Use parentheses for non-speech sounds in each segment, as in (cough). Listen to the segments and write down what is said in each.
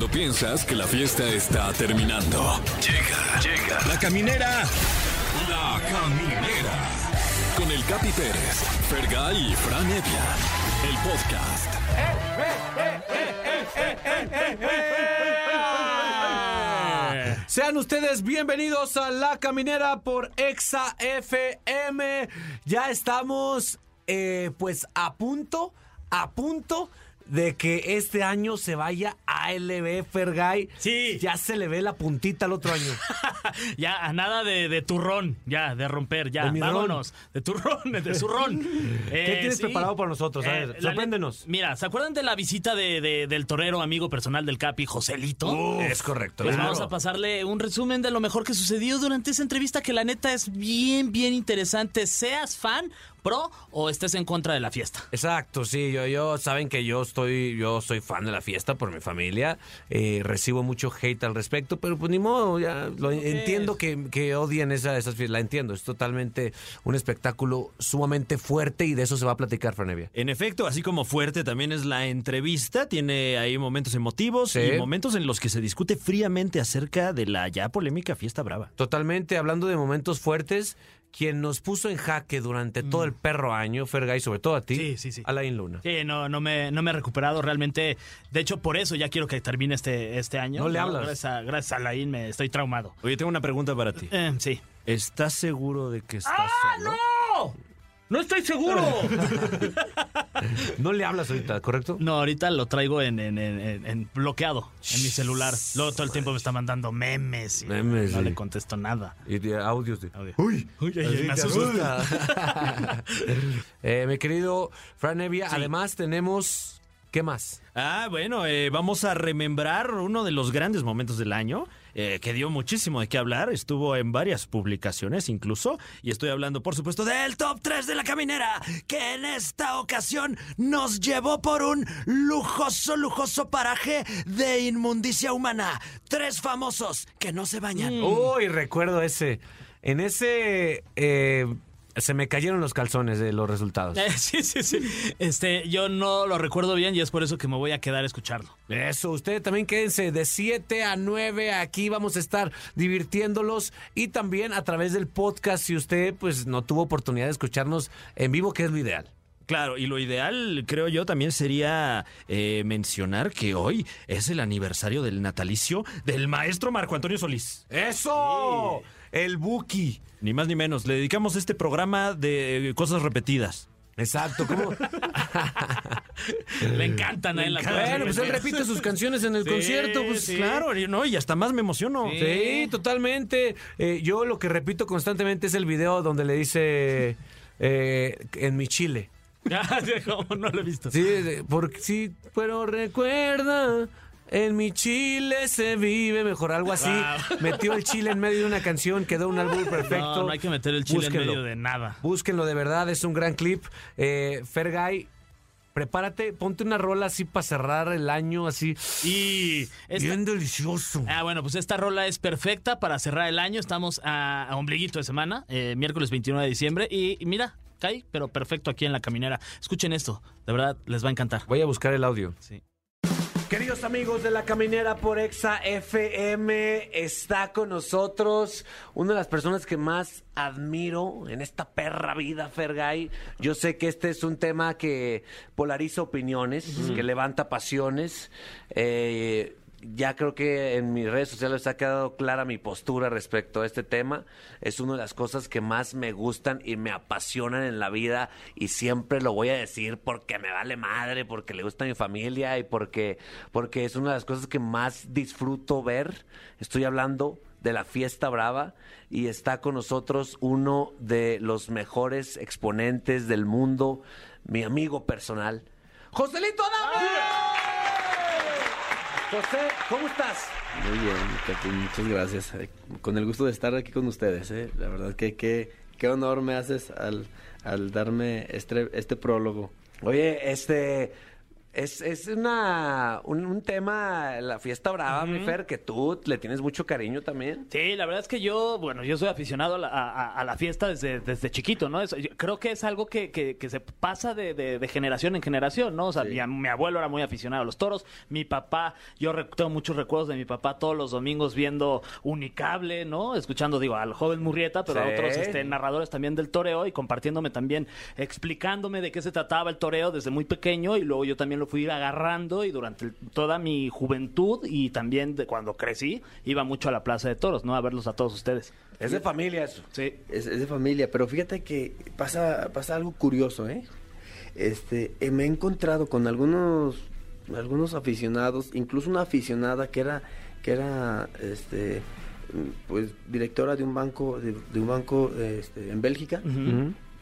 Cuando piensas que la fiesta está terminando. Llega, llega. La caminera. La caminera. Con el Capi Pérez, Fergay y Fran Evia. El podcast. (laughs) Sean ustedes bienvenidos a La Caminera por Exa FM. Ya estamos, eh, pues, a punto, a punto de que este año se vaya a LB Fergay. Sí. Ya se le ve la puntita al otro año. (laughs) ya, a nada de, de turrón, ya, de romper, ya. De. Vámonos. De turrón, (laughs) de zurrón. (laughs) ¿Qué Eh, tienes sí. preparado para nosotros? A Eh, ver, sorpréndenos. Mira, ¿se acuerdan de la visita de, de- del torero amigo personal del Capi, Joselito? es correcto. Pues claro. vamos a pasarle un resumen de lo mejor que sucedió durante esa entrevista que la neta es bien, bien interesante. Seas fan, pro o estés en contra de la fiesta. Exacto, sí, yo, yo, saben que yo estoy, yo soy fan de la fiesta por mi familia, eh, recibo mucho hate al respecto, pero pues ni modo, ya lo entiendo que, que odian esa, esas fiestas, la entiendo, es totalmente un espectáculo sumamente fuerte y de eso se va a platicar, Franevia. En efecto, así como fuerte también es la entrevista, tiene ahí momentos emotivos Sí. y momentos en los que se discute fríamente acerca de la ya polémica fiesta brava. Totalmente, hablando de momentos fuertes, quien nos puso en jaque durante todo el perro año, Fergay, sobre todo a ti, Mm. Sí, sí, sí. Alain Luna. Sí, no, no me, no me he recuperado realmente. De hecho, por eso ya quiero que termine este, este año. No le hablas. Gracias a, gracias a Laín me estoy traumado. Oye, tengo una pregunta para ti. Eh, sí. ¿Estás seguro de que estás ¡Ah, solo? no! ¡No estoy seguro! (laughs) No le hablas ahorita, ¿correcto? No, ahorita lo traigo en, en- en- en- en bloqueado en mi celular. Luego todo el tiempo me está mandando memes y Memes, no sí. le contesto nada. Y de audios de... Audio. Uy, Uy, me asusta. (laughs) Eh, mi querido Fran Evia, además tenemos... ¿Qué más? Ah, bueno, eh, vamos a remembrar uno de los grandes momentos del año, eh, que dio muchísimo de qué hablar, estuvo en varias publicaciones incluso, y estoy hablando, por supuesto, del top 3 de la caminera, que en esta ocasión nos llevó por un lujoso, lujoso paraje de inmundicia humana. Tres famosos que no se bañan. Uy, recuerdo ese. En ese... eh, se me cayeron los calzones de los resultados. Eh, (laughs) sí, sí, sí. Este, yo no lo recuerdo bien y es por eso que me voy a quedar a escucharlo. Eso, ustedes también quédense de 7 a 9, aquí vamos a estar divirtiéndolos y también a través del podcast si usted pues no tuvo oportunidad de escucharnos en vivo, que es lo ideal. Claro, y lo ideal, creo yo, también sería eh, mencionar que hoy es el aniversario del natalicio del maestro Marco Antonio Solís. ¡Eso! El Buki. Ni más ni menos. Le dedicamos este programa de cosas repetidas. Exacto, ¿cómo? (laughs) Le encantan a él las cosas bueno, pues él repite sus canciones en el (laughs) Sí, concierto, pues sí. Claro, y no, y hasta más me emociono. Sí, totalmente. Eh, yo lo que repito constantemente es el video donde le dice eh, en mi chile. (laughs) Ah, ¿cómo? no lo he visto. Sí, porque sí, pero recuerda, en mi chile se vive mejor, algo así. Wow. Metió el chile en medio de una canción, quedó un álbum perfecto. No, no hay que meter el chile Búsquenlo. en medio de nada. Búsquenlo de verdad, es un gran clip. Eh, Fergay, prepárate, ponte una rola así para cerrar el año, así. Y esta- Bien delicioso. Ah, bueno, pues esta rola es perfecta para cerrar el año. Estamos a, a ombliguito de semana, eh, miércoles 21 de diciembre. Y, y mira, cae, pero perfecto aquí en la caminera. Escuchen esto, de verdad les va a encantar. Voy a buscar el audio. Sí. Queridos amigos de la caminera por Exa FM, está con nosotros una de las personas que más admiro en esta perra vida, Fergay. Yo sé que este es un tema que polariza opiniones, que levanta pasiones. Eh, ya creo que en mis redes sociales ha quedado clara mi postura respecto a este tema. Es una de las cosas que más me gustan y me apasionan en la vida y siempre lo voy a decir porque me vale madre, porque le gusta a mi familia y porque, porque es una de las cosas que más disfruto ver. Estoy hablando de la fiesta brava y está con nosotros uno de los mejores exponentes del mundo, mi amigo personal, Joselito Adame. José, ¿cómo estás? Muy bien, Capi, muchas gracias. Con el gusto de estar aquí con ustedes, ¿eh? La verdad que qué, qué honor me haces al, al darme este, este prólogo. Oye, este, Es, es una, un, un tema, la fiesta brava, mi Fer, que tú le tienes mucho cariño también. Sí, la verdad es que yo, bueno, yo soy aficionado a la, a- a la fiesta desde, desde chiquito, ¿no? Es- yo creo que es algo que, que- que se pasa de, de- de generación en generación, ¿no? O sea, mi, mi abuelo era muy aficionado a los toros, mi papá, yo tengo muchos recuerdos de mi papá todos los domingos viendo Unicable, ¿no? Escuchando, digo, al joven Murrieta, pero a otros este, narradores también del toreo y compartiéndome también, explicándome de qué se trataba el toreo desde muy pequeño y luego yo también lo fui ir agarrando y durante toda mi juventud y también de cuando crecí iba mucho a la Plaza de Toros, ¿no? A verlos a todos ustedes. Es de familia eso. Sí. Es, es de familia, pero fíjate que pasa, pasa algo curioso, ¿eh? Este, eh, me he encontrado con algunos, algunos aficionados, incluso una aficionada que era, que era, este, pues directora de un banco, de, de un banco, este, en Bélgica,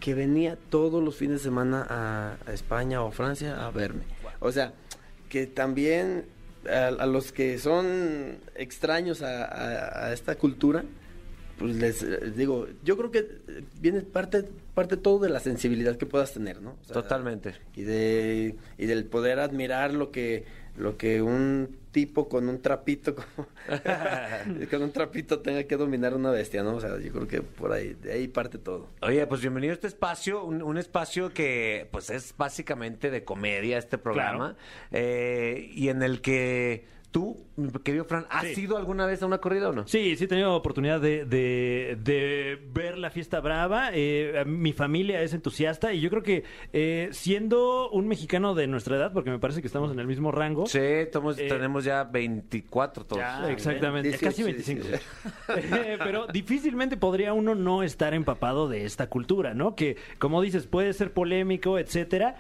que venía todos los fines de semana a, a España o Francia a verme. O sea, que también a, a los que son extraños a, a- a esta cultura, pues les eh, digo, yo creo que eh, viene parte, parte todo de la sensibilidad que puedas tener, ¿no? O sea, Totalmente. Y de y del poder admirar lo que lo que un tipo con un trapito como (laughs) con un trapito tenga que dominar una bestia, ¿no? O sea, yo creo que por ahí de ahí parte todo. Oye, pues bienvenido a este espacio, un, un espacio que pues es básicamente de comedia este programa, eh, y en el que tú, querido Fran, ¿has Sí. ido alguna vez a una corrida o no? Sí, sí he tenido oportunidad de, de- de ver la fiesta brava. Eh, mi familia es entusiasta y yo creo que eh, siendo un mexicano de nuestra edad, porque me parece que estamos en el mismo rango. Sí, tomos- Eh, tenemos ya 24 todos. ya. Exactamente, 18, casi 25. 18. (laughs) Eh, Pero difícilmente podría uno no estar empapado de esta cultura, ¿no? Que, como dices, puede ser polémico, etcétera,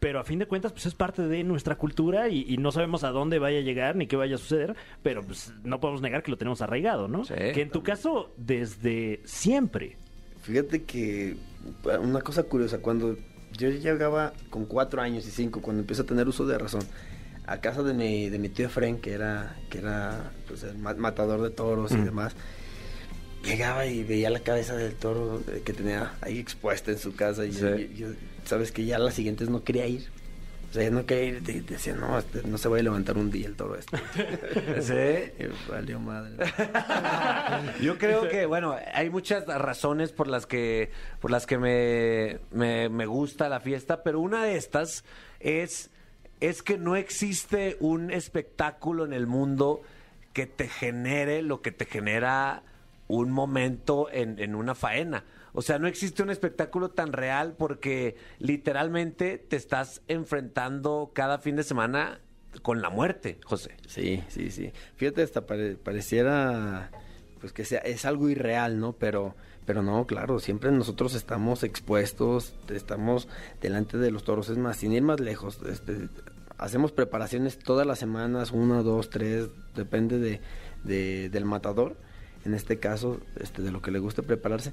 pero a fin de cuentas, pues es parte de nuestra cultura y, y no sabemos a dónde vaya a llegar ni qué vaya a suceder, pero pues no podemos negar que lo tenemos arraigado, ¿no? Sí, que en tu caso, desde siempre. Fíjate que una cosa curiosa, cuando yo llegaba con cuatro años y cinco, cuando empecé a tener uso de razón, a casa de mi, de mi tío Efren, que era, que era pues, el ma- matador de toros y demás, llegaba y veía la cabeza del toro que tenía ahí expuesta en su casa y yo- Sí. yo, sabes que ya las siguientes no quería ir. O sea, ya no quería ir, de- decía, no, este, no se va a levantar un día el toro este. (laughs) Sí. Y valió madre. (laughs) Yo creo que, bueno, hay muchas razones por las que, por las que me, me, me gusta la fiesta, pero una de estas es, es que no existe un espectáculo en el mundo que te genere lo que te genera un momento en, en una faena. O sea, no existe un espectáculo tan real porque literalmente te estás enfrentando cada fin de semana con la muerte, José. Sí, sí, sí. Fíjate, hasta pare- pareciera pues que sea, es algo irreal, ¿no? Pero, pero no, claro, siempre nosotros estamos expuestos, estamos delante de los toros. Es más, sin ir más lejos, este, hacemos preparaciones todas las semanas, una, dos, tres, depende de, de- del matador. En este caso, este, de lo que le guste prepararse.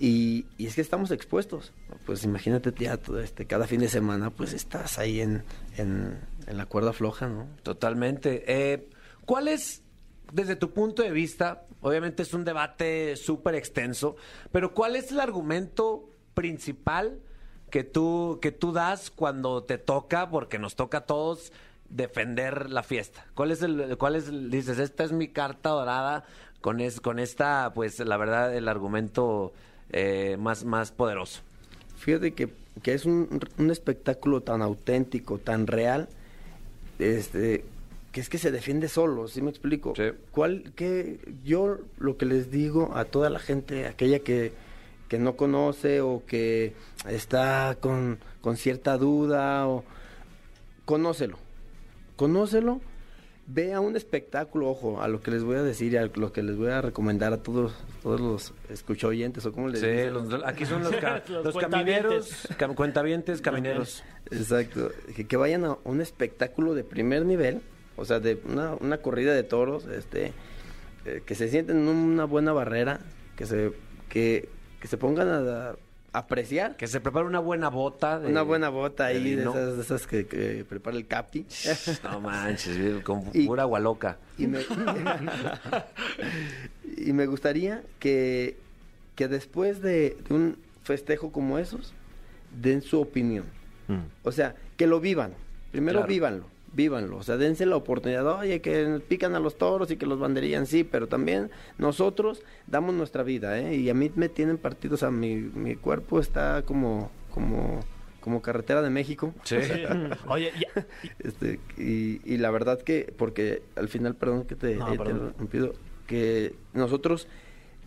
Y, es que estamos expuestos. Pues imagínate ya todo este, cada fin de semana, pues estás ahí en, en, en la cuerda floja, ¿no? Totalmente. Eh, ¿Cuál es, desde tu punto de vista, obviamente es un debate súper extenso, pero cuál es el argumento principal que tú, que tú das cuando te toca, porque nos toca a todos defender la fiesta? ¿Cuál es el, cuál es, el- dices, esta es mi carta dorada con, es, con esta, pues la verdad, el argumento eh, más, más poderoso? Fíjate que, que es un, un espectáculo tan auténtico, tan real, este, que es que se defiende solo, ¿sí me explico? Sí. ¿Cuál, qué, yo lo que les digo a toda la gente, aquella que, que no conoce o que está con, con cierta duda, o, conócelo, conócelo, vea un espectáculo, ojo, a lo que les voy a decir y a lo que les voy a recomendar a todos, todos los escuchoyentes o como les Sí, dicen. los- aquí son los, (laughs) ca- Los los camineros, cam- cuentavientes, camineros. Exacto, que, que vayan a un espectáculo de primer nivel, o sea, de una, una corrida de toros, este, eh, que se sienten en una buena barrera, que se, que, que se pongan a, a apreciar Que se prepare una buena bota. de- una buena bota de ahí, de esas, de esas que, que prepara el Capi. No manches, con Y- pura agua loca. Y me, y me gustaría que, que después de, de un festejo como esos, den su opinión. O sea, que lo vivan. Primero Claro. vívanlo, vívanlo. O sea, dense la oportunidad. Oye, que pican a los toros y que los banderían, sí, pero también nosotros damos nuestra vida, ¿eh? Y a mí me tienen partido, o sea, mi, mi cuerpo está como, como, como carretera de México. Sí. (laughs) Oye, ya- Este, y, y la verdad que, porque al final, perdón que te, No, eh, te que nosotros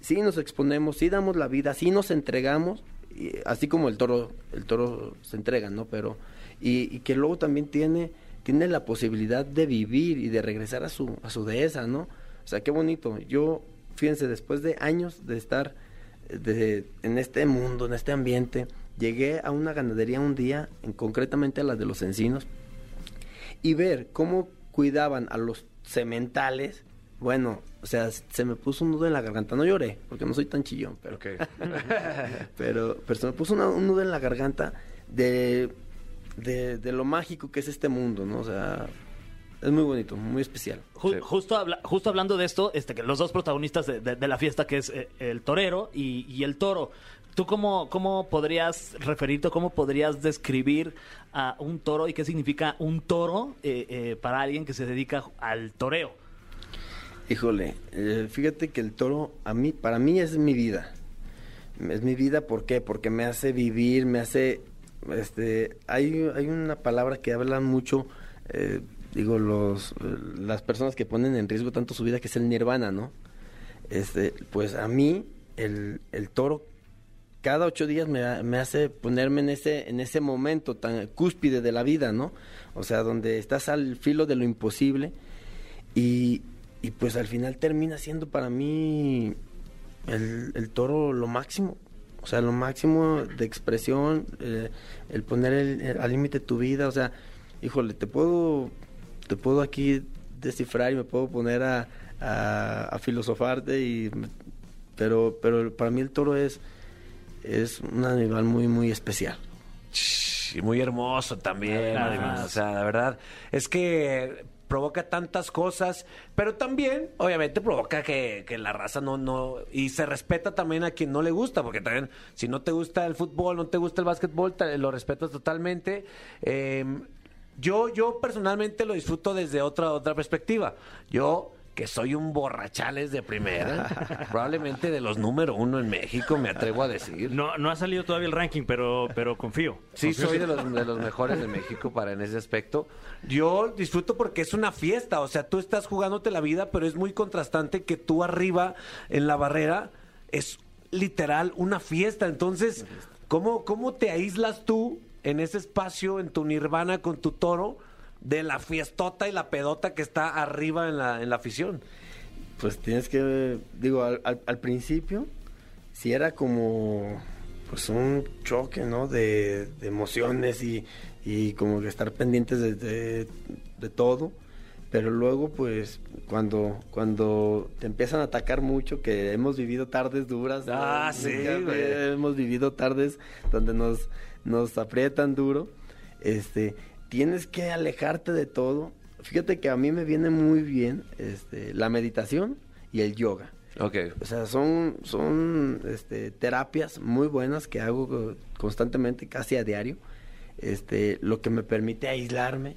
sí nos exponemos, sí damos la vida, sí nos entregamos, y así como el toro, el toro se entrega, ¿no? Pero, y, y que luego también tiene, tiene la posibilidad de vivir y de regresar a su, a su dehesa, ¿no? O sea, qué bonito. Yo, fíjense, después de años de estar de, en este mundo, en este ambiente, llegué a una ganadería un día, en, concretamente a la de los encinos, y ver cómo cuidaban a los sementales, bueno, o sea, se me puso un nudo en la garganta. No lloré, porque no soy tan chillón, pero, Ok. (laughs) pero, pero se me puso una- un nudo en la garganta de, de, de lo mágico que es este mundo, ¿no? O sea, es muy bonito, muy especial. Ju- Sí. justo, habla- justo hablando de esto, este, que los dos protagonistas de, de- de la fiesta, que es eh, el torero y, y el toro, ¿tú cómo, cómo podrías referirte o cómo podrías describir a un toro y qué significa un toro eh, eh, para alguien que se dedica al toreo? Híjole, eh, fíjate que el toro a mí, para mí es mi vida. Es mi vida, ¿por qué? Porque me hace vivir, me hace, este, hay, hay una palabra que hablan mucho, eh, digo, los, eh, las personas que ponen en riesgo tanto su vida, que es el nirvana, ¿no? Este, pues a mí, el, el toro, cada ocho días me, me hace ponerme en ese, en ese momento tan cúspide de la vida, ¿no? O sea, donde estás al filo de lo imposible y, y pues al final termina siendo para mí el, el toro lo máximo. O sea, lo máximo de expresión, eh, el poner el- el- al límite tu vida. O sea, híjole, te puedo, te puedo aquí descifrar y me puedo poner a, a, a filosofarte, y, pero, pero para mí el toro es, es un animal muy, muy especial. Y muy hermoso también, además. O sea, la verdad, es que provoca tantas cosas, pero también, obviamente, provoca que, la raza no, no, y se respeta también a quien no le gusta, porque también, si no te gusta el fútbol, no te gusta el básquetbol, lo respetas totalmente. Eh, yo, yo personalmente lo disfruto desde otra, otra perspectiva. Yo que soy un borrachales de primera, probablemente de los número uno en México, me atrevo a decir. No, no ha salido todavía el ranking, pero, pero confío. Sí, Confío soy de los, de los mejores de México para en ese aspecto. Yo disfruto porque es una fiesta, o sea, tú estás jugándote la vida, pero es muy contrastante que tú arriba en la barrera es literal una fiesta. Entonces, ¿cómo, cómo te aíslas tú en ese espacio, en tu nirvana con tu toro, de la fiestota y la pedota que está arriba en la, en la afición? Pues tienes que, digo, al, al- al principio, sí era como, pues un choque, ¿no? De, de emociones y, y como que estar pendientes de, de- de todo. Pero luego, pues, cuando, cuando te empiezan a atacar mucho, que hemos vivido tardes duras. ¿no? Ah, sí. Hemos vivido tardes donde nos, nos aprietan duro. Este, tienes que alejarte de todo. Fíjate que a mí me viene muy bien este, la meditación y el yoga. Ok. O sea, son, son este, terapias muy buenas que hago constantemente, casi a diario. Este, lo que me permite aislarme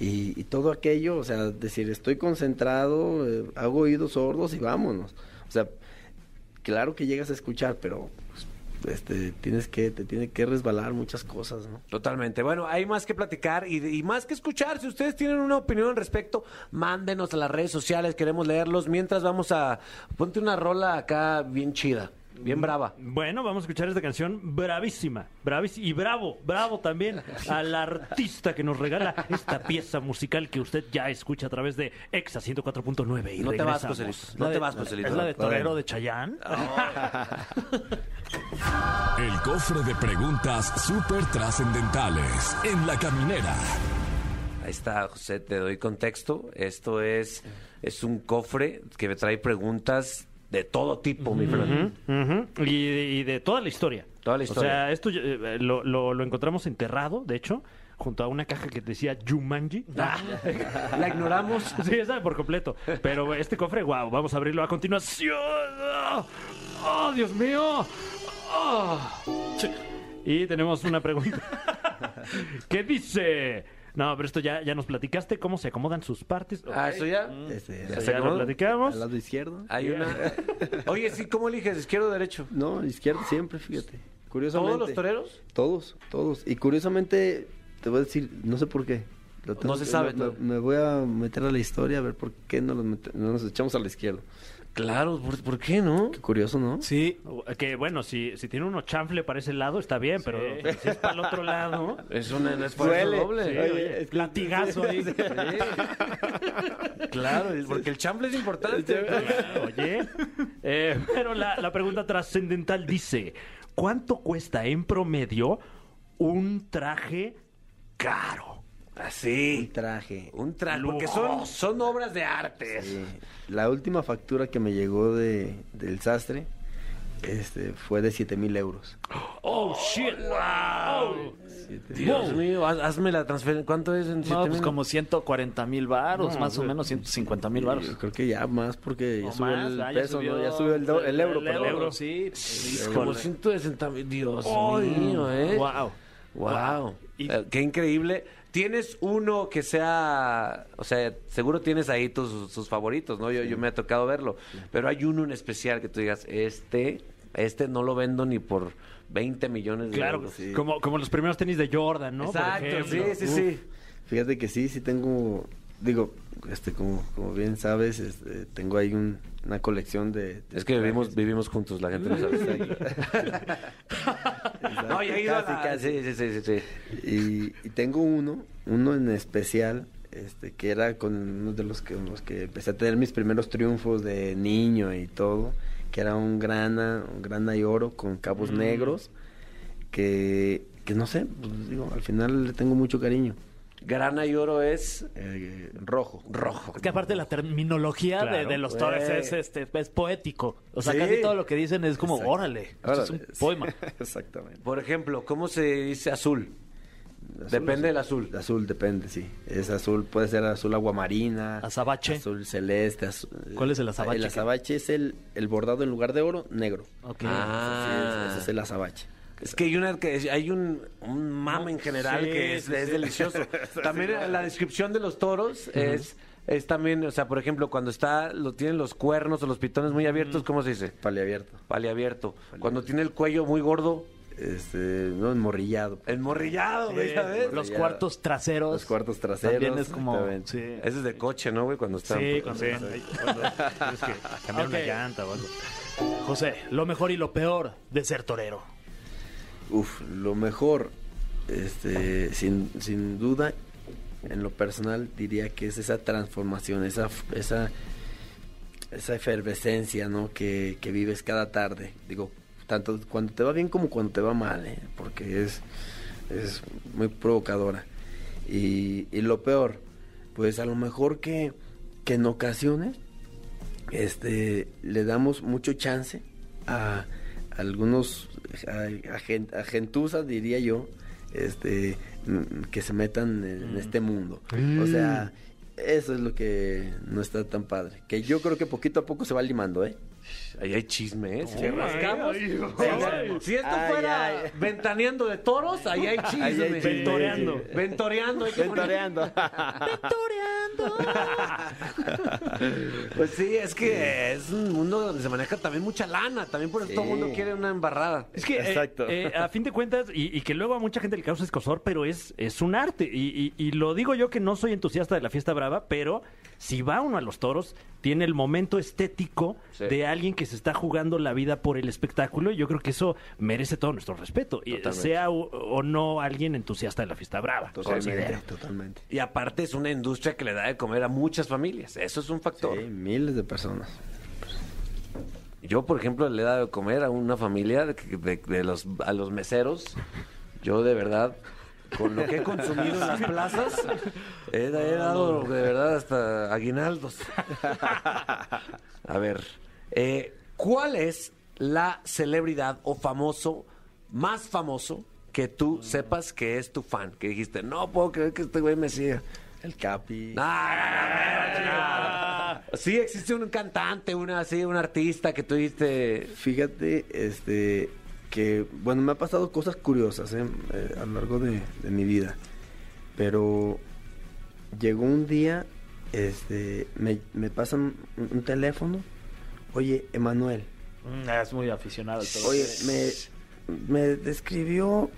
y, y todo aquello, o sea, decir, estoy concentrado, eh, hago oídos sordos y vámonos. O sea, claro que llegas a escuchar, pero pues, este, tienes que, te tiene que resbalar muchas cosas, ¿no? Totalmente. Bueno, hay más que platicar y, y más que escuchar. Si ustedes tienen una opinión al respecto, mándenos a las redes sociales, queremos leerlos. Mientras vamos a... Ponte una rola acá bien chida, bien brava. Bueno, vamos a escuchar esta canción bravísima, bravísima y bravo, bravo también al artista que nos regala esta pieza musical que usted ya escucha a través de Exa 104.9 y No te vas. Joselito. La No te de- vas, Joselito. ¿Es la de torero de Chayán? (laughs) El cofre de preguntas súper trascendentales en la caminera. Ahí está, José, te doy contexto. Esto es, es un cofre que me trae preguntas de todo tipo, mi Fran. Ujú, y, de, y de toda la historia. Toda la historia. O sea, esto eh, lo, lo- lo encontramos enterrado, de hecho, junto a una caja que decía Jumanji. La ignoramos. (laughs) Sí, esa por completo. Pero este cofre, wow, vamos a abrirlo a continuación. ¡Oh, oh, Dios mío! ¡Oh! Y tenemos una pregunta. (laughs) ¿Qué dice? No, pero esto ya, ya nos platicaste cómo se acomodan sus partes. Ah, eso ya. Este, Ya se ya lo acomodó. platicamos. al lado izquierdo. Hay una. (laughs) Oye, sí, ¿cómo eliges? ¿Izquierdo o derecho? No, izquierdo siempre, fíjate. Curiosamente. ¿Todos los toreros? Todos, todos. Y curiosamente, te voy a decir, no sé por qué. Lo tengo No se que- sabe Me, todo. me voy a meter a la historia a ver por qué no, los mete- no nos echamos a la izquierda. Claro, ¿por, por qué no? Qué curioso, ¿no? Sí. Que bueno, si, si tiene uno chanfle para ese lado, está bien, pero si es para el otro lado. Es un esfuerzo doble. Sí, oye, es Latigazo ahí. Claro, porque el chamble es importante. Oye, eh, pero la, la pregunta trascendental dice: ¿Cuánto cuesta en promedio un traje caro? Un Así. traje. Un traje. Porque son, son obras de arte. Sí. La última factura que me llegó de, del sastre este, fue de 7 mil euros. (gasps) ¡Oh, shit! ¡Wow! Siete- Dios mío, haz- hazme la transferencia. ¿Cuánto es en No, siete pues mil? como 140 mil varos, No, más o menos 150 mil varos. Yo creo que ya más porque ya subió el ah, ya peso, subió ¿no? Ya subió el, do- el euro, el perdón. euro, sí. Como 160 mil. Dios mío, ¿eh? Wow. Wow. Y- Eh, qué increíble. ¿Tienes uno que sea, o sea, seguro tienes ahí tus sus favoritos, ¿no? Yo, yo me ha tocado verlo, pero hay uno en especial que tú digas, este, este no lo vendo ni por 20 millones de Claro, euros. como, como los primeros tenis de Jordan, ¿no? Por Exacto, sí, sí, sí. Fíjate que sí, sí tengo, digo, este, como, como bien sabes, este, tengo ahí un- una colección de... de Es que vivimos, vivimos juntos, la gente no sabe. (laughs) no, ya he ido a Casi, la- casi. Sí, sí, sí, sí. Y, y tengo uno, uno en especial, este, que era con uno de los que, los que empecé a tener mis primeros triunfos de niño y todo, que era un grana, un grana y oro con cabos negros, que, que no sé, pues, digo, al final le tengo mucho cariño. Grana y oro es Eh, rojo. rojo. Es que aparte la terminología de, Claro, de los güey. toros es, este, es poético. O sea, Sí. casi todo lo que dicen es como, Exacto. órale, es un sí. poema. (laughs) Exactamente. Por ejemplo, ¿cómo se dice azul? Azul, Depende del azul. Azul depende, sí. Es azul, puede ser azul aguamarina. Azabache. Azul celeste. azul- ¿Cuál es el azabache? El azabache es el, el bordado en lugar de oro, negro. Ok. Ah. Ese es el azabache. Es que hay una que hay un, un mame en general Sí, que es, sí, es sí. delicioso. (laughs) También la descripción de los toros es es también, o sea, por ejemplo, cuando está lo tienen los cuernos o los pitones muy abiertos, ¿cómo se dice? Paliabierto. Paliabierto. Cuando tiene el cuello muy gordo, Este, no, enmorrillado. enmorrillado, güey, ¿sabes? Los cuartos traseros. Los cuartos traseros. También es como... Sí. Ese es de coche, ¿no, güey? Cuando está Sí, cuando- Tienes que cambiar Ok. una llanta o algo. José, lo mejor y lo peor de ser torero. Uf, lo mejor, este, sin, sin duda, en lo personal diría que es esa transformación, esa, esa, esa efervescencia, ¿no? Que, que vives cada tarde. Digo, tanto cuando te va bien como cuando te va mal, ¿eh? Porque es, es muy provocadora. Y, y lo peor, pues a lo mejor que, que en ocasiones este le damos mucho chance a algunos a, a gen- a gentuzas diría yo este mm, que se metan en, en este mundo. O sea eso es lo que no está tan padre. Que yo creo que poquito a poco se va limando eh Ahí hay chisme, ¿eh? Si le rascamos. ay, ay. Si- esto Ay, fuera ay. ventaneando de toros, ahí hay chisme. Ahí hay chisme. Ventoreando. Ventoreando. hay que poner- Ventoreando. (laughs) Pues sí, es que es un mundo donde se maneja también mucha lana. También por eso todo el mundo quiere una embarrada. Es que, eh, Exacto. eh, a fin de cuentas, y, y que luego a mucha gente le causa escosor, pero es, es un arte. Y, y- y lo digo yo que no soy entusiasta de la fiesta brava, pero si va uno a los toros, tiene el momento estético Sí. de alguien que se está jugando la vida por el espectáculo. Y yo creo que eso merece todo nuestro respeto. Y Totalmente. sea o, o no alguien entusiasta de la fiesta brava. totalmente Y aparte es una industria que le da de comer a muchas familias. Eso es un factor. sí, miles de personas Yo, por ejemplo, le he dado de comer a una familia de, de- de los, a los meseros. Yo, de verdad, con lo que he consumido en las plazas, he, he dado, de verdad, hasta aguinaldos. A ver, eh, ¿cuál es la celebridad o famoso más famoso que tú sepas que es tu fan? Que dijiste, no puedo creer que este güey me siga. el capi Ah, Sí, existe un cantante, una así, un artista que tú dijiste. Fíjate, este, que, bueno, me ha pasado cosas curiosas ¿eh? Eh, a lo largo de, de mi vida. Pero llegó un día, este, me, me pasan un, un teléfono. Oye, Emanuel, Mm, Es muy aficionado. al toro. oye, me, me describió,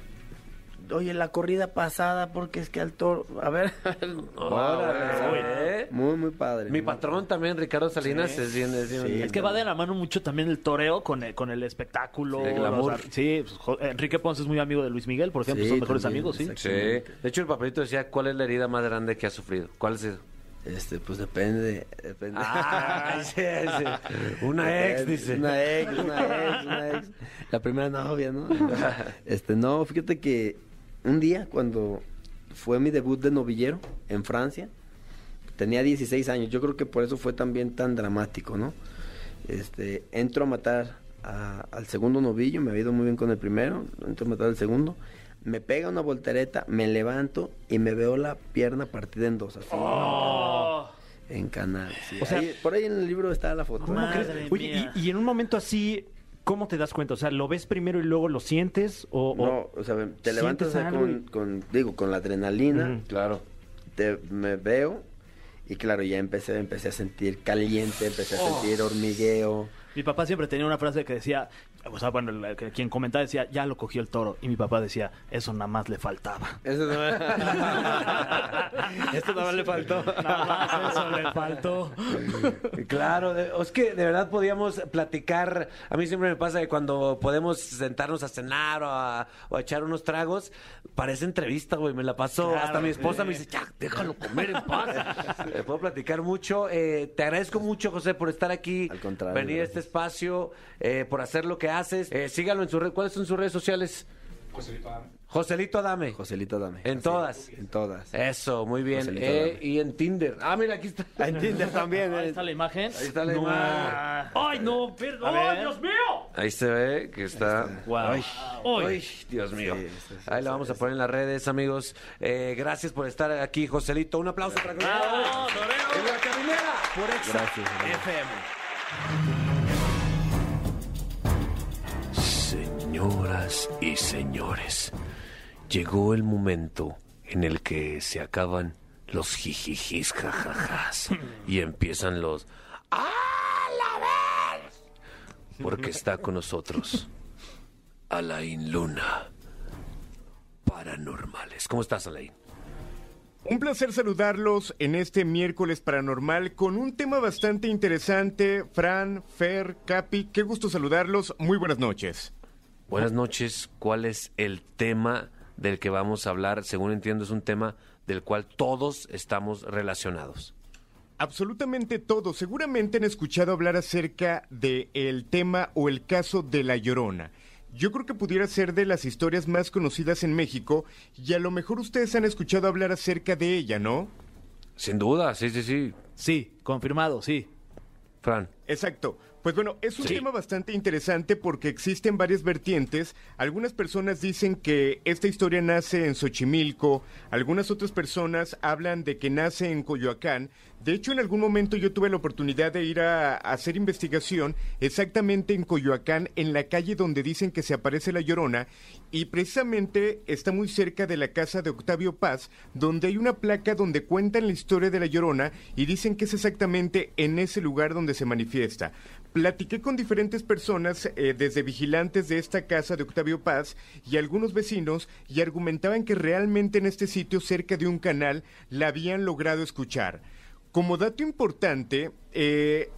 oye, la corrida pasada porque es que al toro, a ver, (laughs) Órale, ¿eh? muy, muy padre. Mi muy patrón también, Ricardo Salinas, es bien, es bien- Sí. Es que va de la mano mucho también el toreo con el, con el espectáculo. Sí, el glamour. o sea, sí, pues, Enrique Ponce es muy amigo de Luis Miguel, por ejemplo, Sí, son mejores también, amigos, sí. Sí. De hecho, el papelito decía, ¿cuál es la herida más grande que ha sufrido? ¿Cuál ha sido? Este, pues depende, depende. Ah, (laughs) sí, sí. (laughs) Una ex, dice. Una ex, una ex, una ex. (laughs) La primera novia, ¿no? Este, no, fíjate que un día cuando fue mi debut de novillero en Francia, tenía 16 años, yo creo que por eso fue también tan dramático, ¿no? Este, entro a matar a- al segundo novillo, me ha ido muy bien con el primero, entro a matar al segundo, me pega una voltereta, me levanto y me veo la pierna partida en dos, así. En canal, sí. O sea- Ahí- por ahí en el libro está la foto. ¿Cómo ¿eh? Oye, mía. y, y en un momento así, ¿cómo te das cuenta? O sea, ¿lo ves primero y luego lo sientes? O, No, o sea, te levantas ¿Sientes o sea, algo con, con- digo, con la adrenalina. Claro. te, me veo y claro, ya empecé, empecé a sentir caliente, empecé a Oh. sentir hormigueo. Mi papá siempre tenía una frase que decía, o sea, bueno, el- el- quien comentaba decía, ya lo cogió el toro. Y mi papá decía, eso nada más le faltaba. Eso (laughs) Esto nada más le faltó. (laughs) Nada más eso le faltó. Claro, de- es que de verdad podíamos platicar. A mí siempre me pasa que cuando podemos sentarnos a cenar o a, o a echar unos tragos, parece entrevista, güey. Me la pasó. Claro, Hasta mi esposa sí. me dice, ya, déjalo comer en paz. (laughs) Eh, puedo platicar mucho. Eh, te agradezco mucho, José, por estar aquí. Al contrario, Venir a este espacio, eh, por hacer lo que haces. Eh, sígalo en sus redes. ¿Cuáles son sus redes sociales? Joselito Adame. Joselito, dame. En Así, todas. En todas. Eso, muy bien. Eh, Adame. y en Tinder. Ah, mira, aquí está. En Tinder también. Ahí eh. está la imagen. Ahí está la No. imagen. ¡Ay, no! ¡Perdón! A ver. ¡Ay, Dios mío! Ahí se ve que está. Wow. Ay, Ay. ay, Dios mío. Sí, sí, sí, Ahí la sí, vamos a sí. poner en las redes, amigos. Eh, gracias por estar aquí, Joselito. Un aplauso para que En la caminera por Exa Gracias, amigo. FM. Señoras y señores, llegó el momento en el que se acaban los jijijis, jajajas y empiezan los ¡Ah, la vez! Porque está con nosotros Alain Luna. Paranormales. ¿Cómo estás, Alain? Un placer saludarlos en este miércoles paranormal con un tema bastante interesante. Fran, Fer, Capi, qué gusto saludarlos. Muy buenas noches. Buenas noches. ¿Cuál es el tema del que vamos a hablar? Según entiendo, es un tema del cual todos estamos relacionados. Absolutamente todo. Seguramente han escuchado hablar acerca de el tema o el caso de La Llorona. Yo creo que pudiera ser de las historias más conocidas en México y a lo mejor ustedes han escuchado hablar acerca de ella, ¿no? Sin duda, sí, sí, sí. Sí, confirmado, sí. Fran. Exacto. Pues bueno, es un Sí. tema bastante interesante porque existen varias vertientes. Algunas personas dicen que esta historia nace en Xochimilco, algunas otras personas hablan de que nace en Coyoacán. De hecho, en algún momento yo tuve la oportunidad de ir a, a hacer investigación exactamente en Coyoacán, en la calle donde dicen que se aparece la Llorona, y precisamente está muy cerca de la casa de Octavio Paz, donde hay una placa donde cuentan la historia de la Llorona y dicen que es exactamente en ese lugar donde se manifiesta. Platiqué con diferentes personas, eh, desde vigilantes de esta casa de Octavio Paz y algunos vecinos, y argumentaban que realmente en este sitio, cerca de un canal, la habían logrado escuchar. Como dato importante, eh,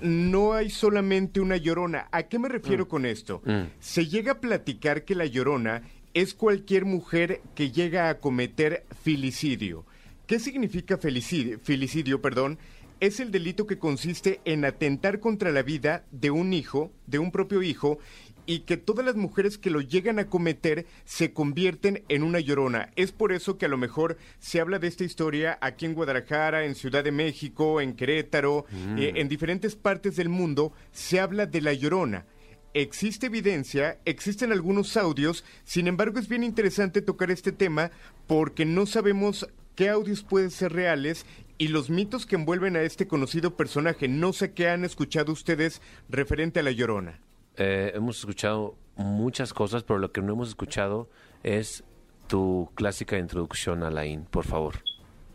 no hay solamente una llorona. ¿A qué me refiero con esto? Mm. Se llega a platicar que la llorona es cualquier mujer que llega a cometer filicidio. ¿Qué significa felicidio? Filicidio, perdón. Es el delito que consiste en atentar contra la vida de un hijo, de un propio hijo, y que todas las mujeres que lo llegan a cometer se convierten en una llorona. Es por eso que a lo mejor se habla de esta historia aquí en Guadalajara, en Ciudad de México, en Querétaro, eh, en diferentes partes del mundo, se habla de la llorona. Existe evidencia, existen algunos audios, sin embargo es bien interesante tocar este tema porque no sabemos qué audios pueden ser reales y los mitos que envuelven a este conocido personaje. No sé qué han escuchado ustedes referente a la llorona. Eh, hemos escuchado muchas cosas, pero lo que no hemos escuchado es tu clásica introducción, Alain, por favor.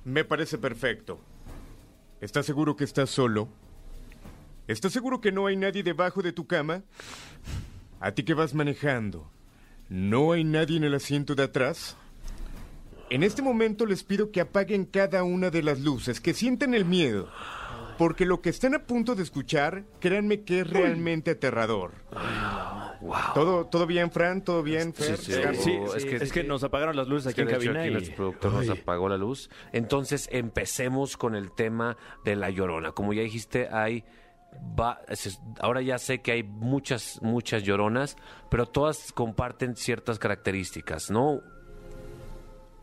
Me parece perfecto. ¿Estás seguro que estás solo? ¿Estás seguro que no hay nadie debajo de tu cama? ¿A ti que vas manejando? ¿No hay nadie en el asiento de atrás? En este momento les pido que apaguen cada una de las luces, que sientan el miedo, porque lo que están a punto de escuchar, créanme que es realmente aterrador. ¿Todo, ¿Todo bien, Fran? ¿Todo bien, Fer? sí? Sí, es, es que, nos apagaron las luces Es aquí que en hecho cabina. aquí y- productor nos apagó la luz. Entonces empecemos con el tema de la llorona. Como ya dijiste, hay va- ahora ya sé que hay muchas, muchas lloronas, pero todas comparten ciertas características, ¿no?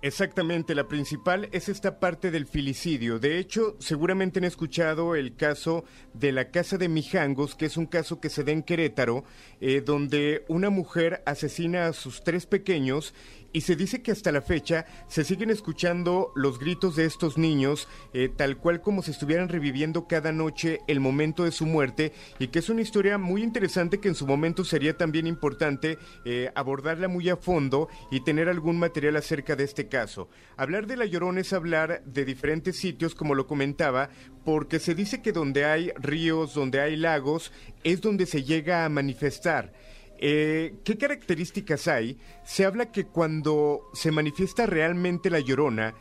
Exactamente, la principal es esta parte del filicidio. De hecho, seguramente han escuchado el caso de la Casa de Mijangos, que es un caso que se da en Querétaro, eh, donde una mujer asesina a sus tres pequeños y se dice que hasta la fecha se siguen escuchando los gritos de estos niños, eh, tal cual como si estuvieran reviviendo cada noche el momento de su muerte, y que es una historia muy interesante que en su momento sería también importante eh, abordarla muy a fondo y tener algún material acerca de este caso. Hablar de La Llorona es hablar de diferentes sitios, como lo comentaba, porque se dice que donde hay ríos, donde hay lagos, es donde se llega a manifestar. Eh, ¿Qué características hay? Se habla que cuando se manifiesta realmente la llorona,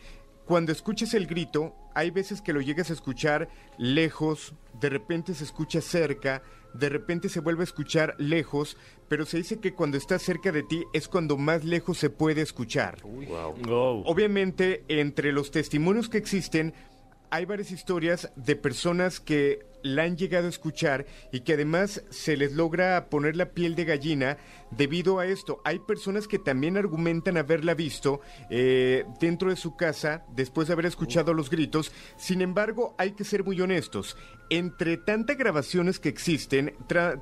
cuando escuches el grito, hay veces que lo llegas a escuchar lejos, de repente se escucha cerca, de repente se vuelve a escuchar lejos, pero se dice que cuando está cerca de ti es cuando más lejos se puede escuchar. Obviamente, entre los testimonios que existen, hay varias historias de personas que la han llegado a escuchar y que además se les logra poner la piel de gallina debido a esto. Hay personas que también argumentan haberla visto eh, dentro de su casa después de haber escuchado los gritos. Sin embargo, hay que ser muy honestos. Entre tantas grabaciones que existen,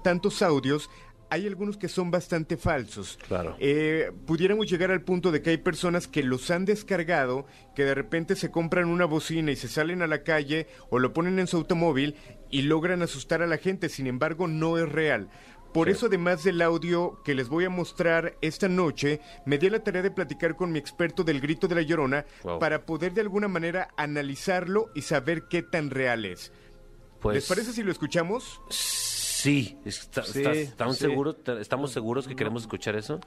tantos audios, hay algunos que son bastante falsos. Claro. Eh, pudiéramos llegar al punto de que hay personas que los han descargado, que de repente se compran una bocina y se salen a la calle o lo ponen en su automóvil y logran asustar a la gente, sin embargo no es real. Por eso, además del audio que les voy a mostrar esta noche, me di a la tarea de platicar con mi experto del grito de la llorona Wow. para poder de alguna manera analizarlo y saber qué tan real es. Pues ¿Les parece si lo escuchamos? sí, está- Sí, estás- ¿estamos sí. seguros? ¿Estamos seguros que queremos escuchar eso?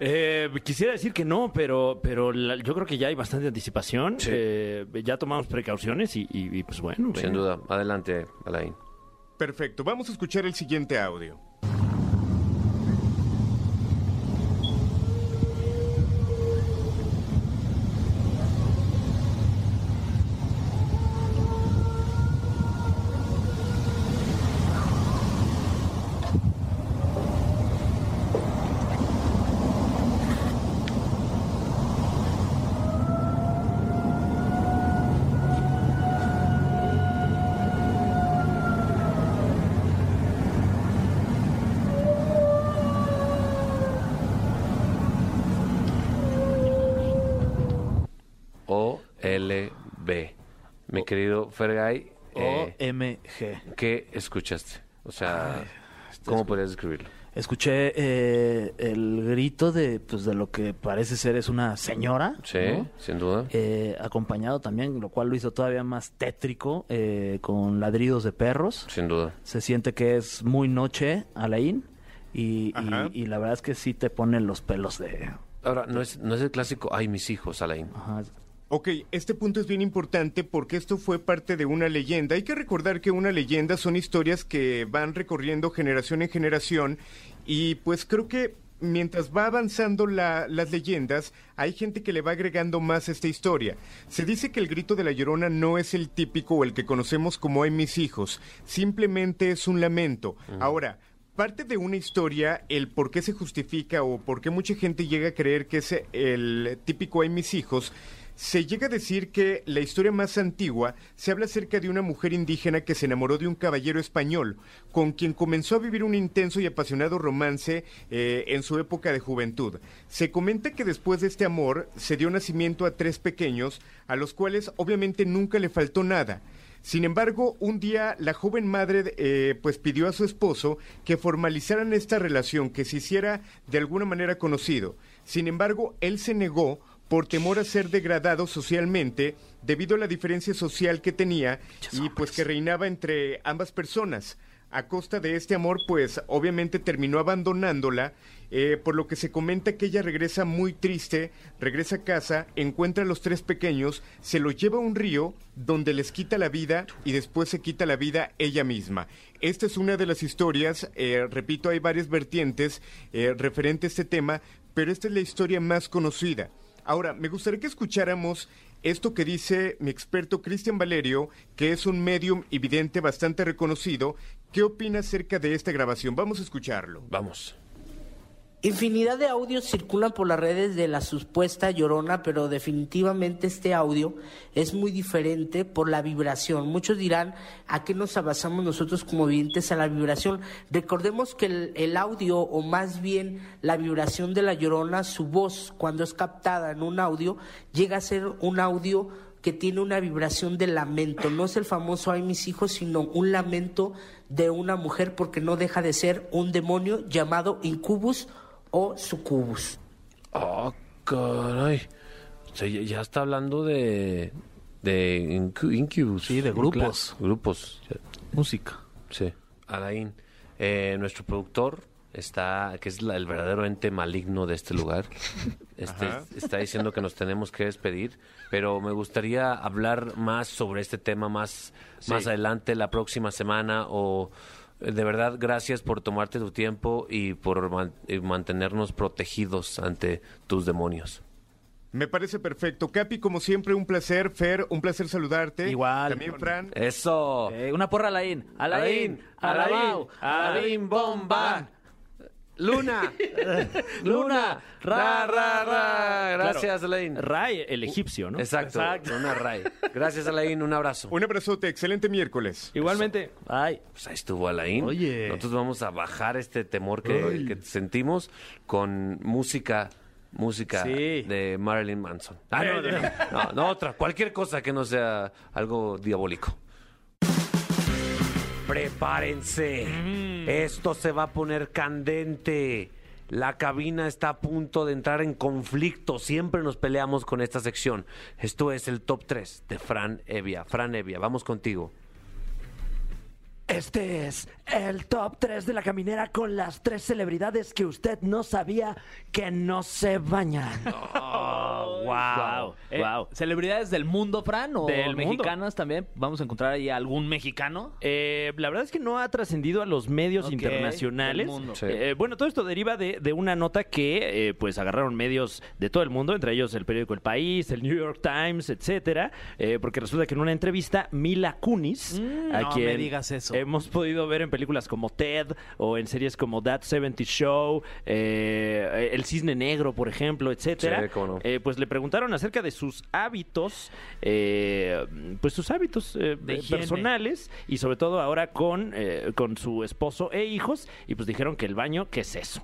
Eh, quisiera decir que no, pero, pero la- yo creo que ya hay bastante anticipación. Sí. Eh, ya tomamos precauciones y, y- y, pues bueno. Sin venga. duda. Adelante, Alain. Perfecto, vamos a escuchar el siguiente audio. Fergay, eh, OMG. ¿qué escuchaste? O sea, ¿cómo podrías describirlo? Escuché eh, el grito de, pues, de lo que parece ser es una señora. Sí, ¿no? sin duda. Eh, acompañado también, lo cual lo hizo todavía más tétrico, eh, con ladridos de perros. Sin duda. Se siente que es muy noche, Alain, y, y la verdad es que sí te ponen los pelos de... Ahora, no es, no es el clásico, ay, mis hijos, Alain. Ajá. Ok, este punto es bien importante porque esto fue parte de una leyenda. Hay que recordar que una leyenda son historias que van recorriendo generación en generación y pues creo que mientras va avanzando la- las leyendas, hay gente que le va agregando más a esta historia. Se dice que el grito de la llorona no es el típico o el que conocemos como hay mis hijos, simplemente es un lamento. Ahora, Parte de una historia, el por qué se justifica o por qué mucha gente llega a creer que es el típico hay mis hijos, se llega a decir que la historia más antigua se habla acerca de una mujer indígena que se enamoró de un caballero español, con quien comenzó a vivir un intenso y apasionado romance eh, en su época de juventud. Se comenta que después de este amor se dio nacimiento a tres pequeños, a los cuales obviamente nunca le faltó nada. Sin embargo, un día la joven madre eh, pues pidió a su esposo que formalizaran esta relación, que se hiciera de alguna manera conocido. Sin embargo, él se negó por temor a ser degradado socialmente debido a la diferencia social que tenía y pues que reinaba entre ambas personas. A costa de este amor, pues obviamente terminó abandonándola, eh, por lo que se comenta que ella regresa muy triste, regresa a casa, encuentra a los tres pequeños, se los lleva a un río donde les quita la vida y después se quita la vida ella misma. Esta es una de las historias, eh, repito, hay varias vertientes eh, referente a este tema, pero esta es la historia más conocida. Ahora, me gustaría que escucháramos esto que dice mi experto Cristian Valerio, que es un medium y vidente bastante reconocido. ¿Qué opina acerca de esta grabación? Vamos a escucharlo. Vamos. Infinidad de audios circulan por las redes de la supuesta llorona, pero definitivamente este audio es muy diferente por la vibración. Muchos dirán, ¿a qué nos basamos nosotros como videntes a la vibración? Recordemos que el, el audio, o más bien la vibración de la llorona, su voz, cuando es captada en un audio, llega a ser un audio que tiene una vibración de lamento. No es el famoso ay mis hijos, sino un lamento de una mujer porque no deja de ser un demonio llamado incubus o sucubus. Oh, caray. O sea, ya, está hablando de. de incu- Incubus. Sí, de grupos. Grupos. Música. Sí. Alain, eh, nuestro productor está, que es la- el verdadero ente maligno de este lugar, (laughs) este, está diciendo que nos tenemos que despedir, pero me gustaría hablar más sobre este tema más, más adelante, la próxima semana, o de verdad, gracias por tomarte tu tiempo y por man- y mantenernos protegidos ante tus demonios. Me parece perfecto. Capi, como siempre, un placer. Fer, un placer saludarte. Igual. También, Fran. Eso. Eh, una porra, Alain. Alain. Alain, Alabao. Alain, bomba. (laughs) Luna, Luna, ra, ra, ra. Gracias, Alain. Ray, el egipcio, ¿no? Exacto, Luna Ray. Gracias, Alain. Un abrazo. Un abrazote. Excelente miércoles. Igualmente. Ay. Pues ahí estuvo Alain. Oye. Nosotros vamos a bajar este temor que, que sentimos con música. Música Sí. de Marilyn Manson. Ah, no, no, no, no, no, otra. Cualquier cosa que no sea algo diabólico. Prepárense. Esto se va a poner candente. La cabina está a punto de entrar en conflicto. Siempre nos peleamos con esta sección. Esto es el top 3 de Fran Evia. Fran Evia, vamos contigo. Este es el top 3 de la caminera con las tres celebridades que usted no sabía que no se bañan. (laughs) wow. Eh, wow. ¿Celebridades del mundo, Fran? ¿O Del mundo. mexicanas también? ¿Vamos a encontrar ahí algún mexicano? Eh, la verdad es que no ha trascendido a los medios internacionales. del mundo. Sí. Eh, bueno, todo esto deriva de, de una nota que eh, pues agarraron medios de todo el mundo, entre ellos el periódico El País, el New York Times, etcétera, eh, porque resulta que en una entrevista Mila Kunis, Mm, a no quien me digas eso. Hemos podido ver en películas como Ted o en series como That 70 Show, eh, El Cisne Negro, por ejemplo, etcétera, Sí, cómo no. eh, pues le preguntaron acerca de sus hábitos, eh, pues sus hábitos eh, De higiene. personales y sobre todo ahora con, eh, con su esposo e hijos y pues dijeron que el baño, ¿qué es eso?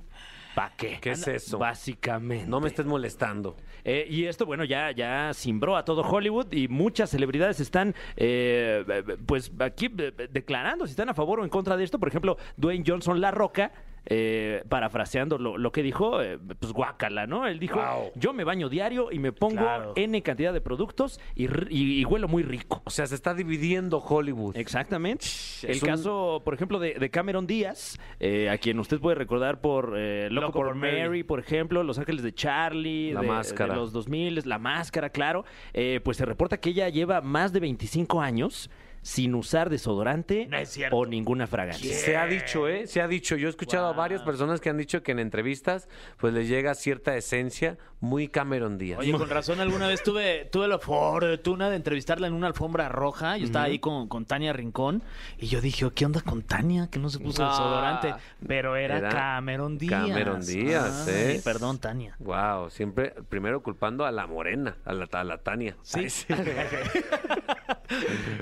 ¿Para qué? ¿Qué es eso? Básicamente. No me estés molestando. Eh, y esto, bueno, ya, ya cimbró a todo Hollywood y muchas celebridades están, eh, pues, aquí eh, declarando si están a favor o en contra de esto. Por ejemplo, Dwayne Johnson La Roca, eh, parafraseando lo, lo que dijo, eh, pues guácala, ¿no? Él dijo, Wow. yo me baño diario y me pongo Claro. N cantidad de productos y, y- y huelo muy rico. O sea, se está dividiendo Hollywood. Exactamente. El un- caso, por ejemplo, de, de Cameron Díaz, eh, a quien usted puede recordar por eh, Loco, Loco por, por Mary, Mary. por ejemplo, Los Ángeles de Charlie, La de, Máscara. de los 2000, La Máscara, claro. Eh, pues se reporta que ella lleva más de 25 años sin usar desodorante No es cierto. o ninguna fragancia. Se ha dicho, ¿eh? Se ha dicho. Yo he escuchado a varias personas que han dicho que en entrevistas pues les llega cierta esencia muy Cameron Díaz. Oye, con razón, alguna vez tuve, tuve la fortuna de entrevistarla en una alfombra roja. Yo estaba ahí con, con Tania Rincón y yo dije, ¿qué onda con Tania? Que no se puso Ah. desodorante. Pero era, Era Cameron Díaz. Cameron Díaz, Ay, ¿eh? Perdón, Tania. Wow, siempre primero culpando a la morena, a la, a la Tania. Sí. (laughs)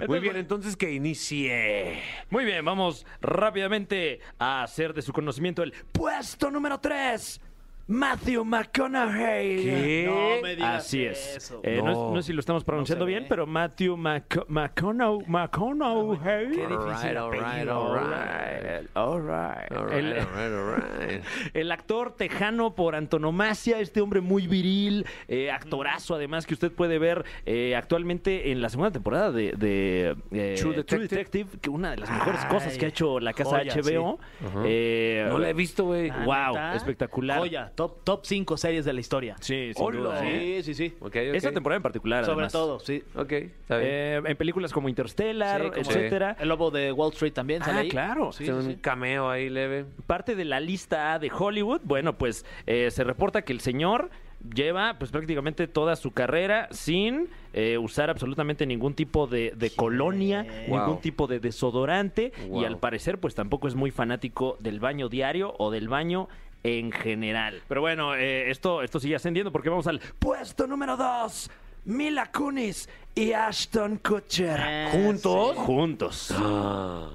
Muy bien, entonces que inicie. Muy bien, vamos rápidamente a hacer de su conocimiento el puesto número 3. Matthew McConaughey. ¿Qué? No me digas Así es. eso. Eh, no. es- No. no sé si lo estamos pronunciando bien, pero Matthew Mc- McConau- McConaughey. Qué difícil All right, apellido. all right. All right. All El- right, all right, all right. (laughs) El actor tejano por antonomasia, este hombre muy viril, eh, actorazo además que usted puede ver eh, actualmente en la segunda temporada de, de, eh, True Detective. Detective, que una de las mejores cosas que ha hecho la casa joya, HBO. Eh, No la he visto, güey. Ah, Wow, ¿neta? espectacular. Joya, top, top 5 series de la historia. Sí, sin Hola. duda, ¿eh? Sí, sí, sí. Ok, ok. Esa temporada en particular, Sobre además. todo, sí. Ok, está bien. Eh, en películas como Interstellar, Sí, como etcétera. El lobo de Wall Street también sale Ah, ahí. claro. Sí, sí, un sí. cameo ahí leve. parte de la lista A de Hollywood, bueno, pues eh, se reporta que el señor lleva pues prácticamente toda su carrera sin eh, usar absolutamente ningún tipo de, de colonia, Wow. ningún tipo de desodorante y al parecer pues tampoco es muy fanático del baño diario o del baño en general. Pero bueno, eh, esto, esto sigue ascendiendo porque vamos al... Puesto número 2. Mila Kunis y Ashton Kutcher. Eh, ¿Juntos? Juntos.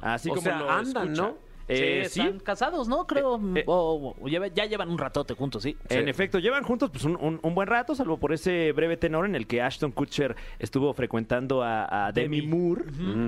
Así o como sea, lo andan, escucha. ¿no? Eh, sí, están casados, ¿no? Creo. eh. o- o lleva- ya llevan un ratote juntos, sí. En efecto, llevan juntos pues, un, un- un buen rato, salvo por ese breve tenor en el que Ashton Kutcher estuvo frecuentando a, a Demi, Moore.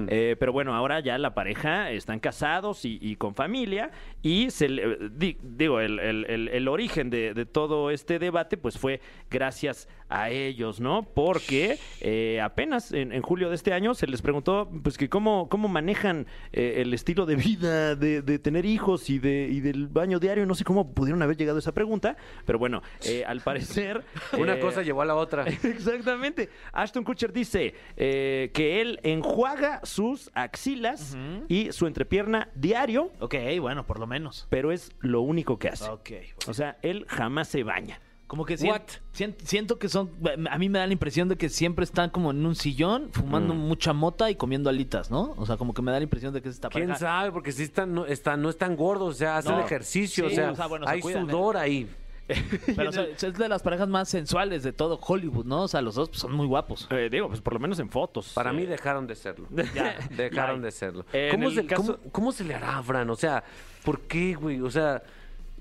Eh, pero bueno, ahora ya la pareja están casados y, y con familia. Y se le- di- digo, el, el- el- el origen de, de todo este debate pues fue gracias a ellos, ¿no? Porque eh, apenas en, en julio de este año se les preguntó pues que cómo, cómo manejan eh, el estilo de vida de, de tener hijos y, de, y del baño diario. No sé cómo pudieron haber llegado a esa pregunta, pero bueno, eh, al parecer... (laughs) Una cosa llevó a la otra. (laughs) Exactamente. Ashton Kutcher dice que él enjuaga sus axilas y su entrepierna diario, Ok, bueno, por lo menos. pero es lo único que hace. Ok. O sea, él jamás se baña. Como que sien- What? sien- siento que son. A mí me da la impresión de que siempre están como en un sillón, fumando mucha mota y comiendo alitas, ¿no? O sea, como que me da la impresión de que es esta ¿Quién pareja. sabe? Porque si están, no, están, no están gordos, o sea, hacen No. ejercicio, Sí, o sea, o sea, bueno, se hay ¿eh? sudor ahí. (laughs) Pero o sea, es de las parejas más sensuales de todo Hollywood, ¿no? O sea, los dos pues, son muy guapos. Eh, digo, pues por lo menos en fotos. Para mí dejaron de serlo. (laughs) Ya. dejaron de serlo. ¿Cómo, se, caso- cómo- cómo se le hará a Fran? O sea, ¿por qué, güey? O sea,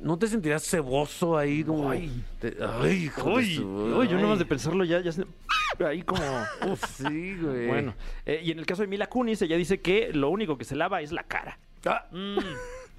¿no te sentirás ceboso ahí? Como, ay, ay, Uy, su- uy, yo nomás de pensarlo ya, ya se- ahí como... uf. (laughs) Sí, güey. Bueno, eh, y en el caso de Mila Kunis, ella dice que lo único que se lava es la cara.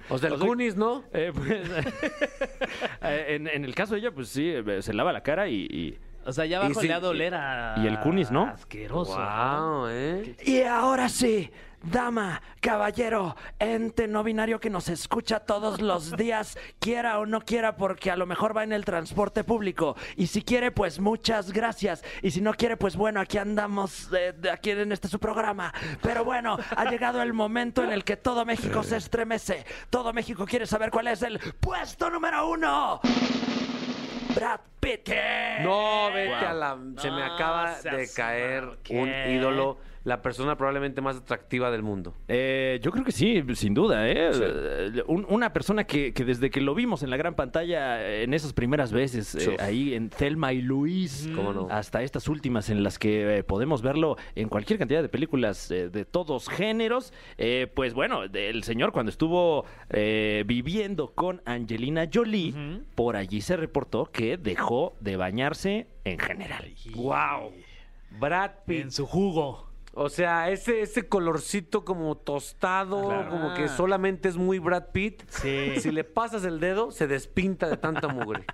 O sea, el o sea, Kunis, ¿no? Eh, pues, (laughs) eh, en, en el caso de ella, pues sí, eh, se lava la cara y... y- O sea, ya Y abajo sí, le ha de oler a. y el Kunis, ¿no? Asqueroso. Wow, ¿eh? Y ahora sí, dama, caballero, ente no binario que nos escucha todos los (laughs) días, quiera o no quiera, porque a lo mejor va en el transporte público. Y si quiere, pues muchas gracias. Y si no quiere, pues bueno, aquí andamos, eh, de aquí en este su programa. Pero bueno, ha llegado el momento en el que todo México se estremece. Todo México quiere saber cuál es el puesto número uno. Brad Pitt. No, vete a la... Se me No acaba de caer un ¿qué? ídolo, la persona probablemente más atractiva del mundo. Eh, yo creo que sí, sin duda. ¿eh? Un- una persona que, que desde que lo vimos en la gran pantalla eh, en esas primeras veces, eh, ahí en Thelma y Luis, ¿Cómo no? hasta estas últimas en las que eh, podemos verlo en cualquier cantidad de películas eh, de todos géneros, eh, pues bueno, el señor cuando estuvo eh, viviendo con Angelina Jolie, por allí se reportó que dejó de bañarse en general. Wow. Brad Pitt. En su jugo. O sea, ese, ese colorcito como tostado, como que solamente es muy Brad Pitt. Sí. Si le pasas el dedo, se despinta de tanta mugre.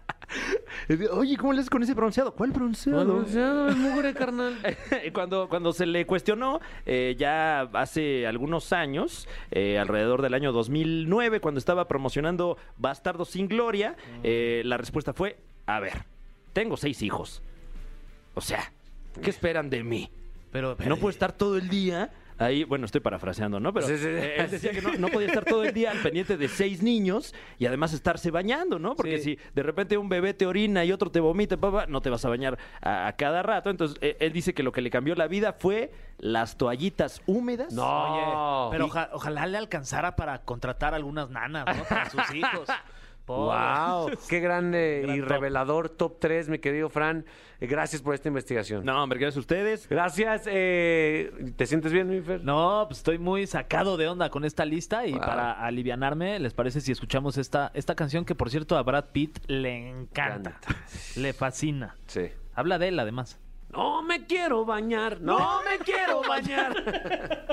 (laughs) Oye, ¿cómo le haces con ese bronceado? ¿Cuál bronceado? es mugre, carnal. (laughs) cuando, cuando se le cuestionó, eh, ya hace algunos años, eh, alrededor del año 2009, cuando estaba promocionando Bastardo sin Gloria, eh, la respuesta fue, a ver, tengo seis hijos. O sea, ¿qué esperan de mí? Pero, No puedo estar todo el día ahí, bueno, estoy parafraseando, ¿no? Pero Sí, sí. eh, él decía que no, (laughs) no podía estar todo el día al pendiente de seis niños y además estarse bañando, ¿no? Porque Sí. si de repente un bebé te orina y otro te vomita, papá, no te vas a bañar a, a cada rato. Entonces, eh, él dice que lo que le cambió la vida fue las toallitas húmedas. No. Oye, pero oja- ojalá le alcanzara para contratar algunas nanas, ¿no? Para sus hijos. (laughs) Wow, (laughs) qué grande Gran y top. revelador top 3, mi querido Fran. Eh, Gracias por esta investigación. No, hombre, gracias a ustedes. Gracias. eh, ¿Te sientes bien, mi Fer? No, pues estoy muy sacado de onda con esta lista y Wow. para alivianarme, ¿les parece si escuchamos esta, esta canción que por cierto a Brad Pitt le encanta, le fascina? Sí. Habla de él además. No me quiero bañar, no me quiero bañar. (laughs)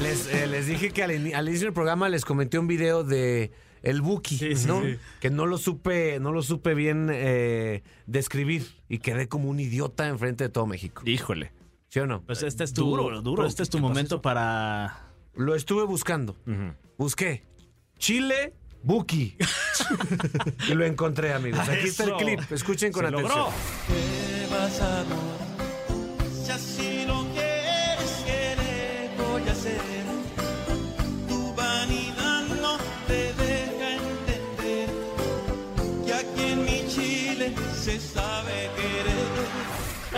les, eh, les dije que al inicio del programa les comenté un video de el Buki, ¿no? Que no lo supe, no lo supe bien eh, describir y quedé como un idiota enfrente de todo México. Híjole. ¿Sí o no? Pues este es tu, Duro, duro. pues este es tu ¿Qué pasa momento para Lo estuve buscando. Busqué Chile Buki. (laughs) y lo encontré, amigos. Aquí está el clip. Escuchen con Se atención. logró. Lo sabe querer.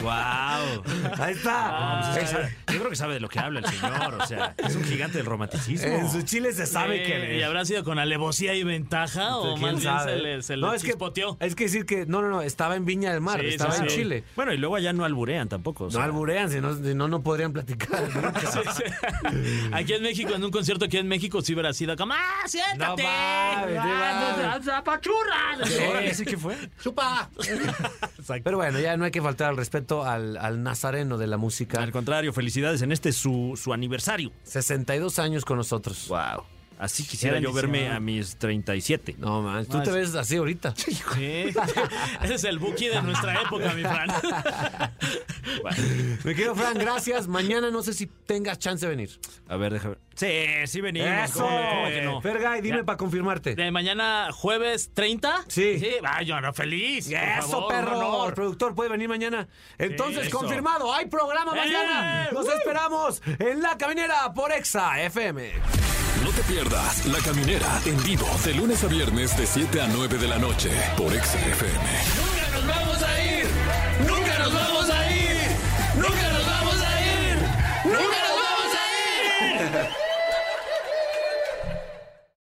¡Wow! Ahí está. Esa- Yo creo que sabe de lo que habla el señor. O sea, es un gigante del romanticismo. en su Chile se sabe Eh, que ¿Y habrá sido con alevosía y ventaja o ¿Quién más bien sabe? se le, se le no, es que, chispoteó? es que decir que no, no, no, estaba en Viña del Mar, Sí, estaba sí, en sí. Chile. Bueno, y luego allá no alburean tampoco. o No sea. alburean, si no, si no, no podrían platicar. (laughs) Sí, sí. Aquí en México, en un concierto aquí en México, sí hubiera sido como, ¡ah, siéntate! No mames, ¡Ah. Ahora sí que fue. ¡Chupa! (laughs) Pero bueno, ya no hay que faltar al respeto al, al nazareno de la música. Al contrario, felicidades en este su, su aniversario. 62 años con nosotros. Wow. Así quisiera yo verme a mis 37. No, man, tú te es- ves así ahorita. Sí. (laughs) Ese es el Buki de nuestra época, mi Fran. (laughs) Me quedo, Fran, gracias. Mañana no sé si tengas chance de venir. A ver, déjame. Sí, sí venimos. ¡Eso! ¿Cómo, cómo que no? Fergay, dime para confirmarte. De mañana, jueves 30. Sí. Sí, ah, yo no, feliz. por Eso, favor, perro. El productor puede venir mañana. Entonces, confirmado. Hay programa mañana. ¡Eh! Nos esperamos en La Caminera por Exa FM. No te pierdas La Caminera en vivo de lunes a viernes de 7 a 9 de la noche por Exa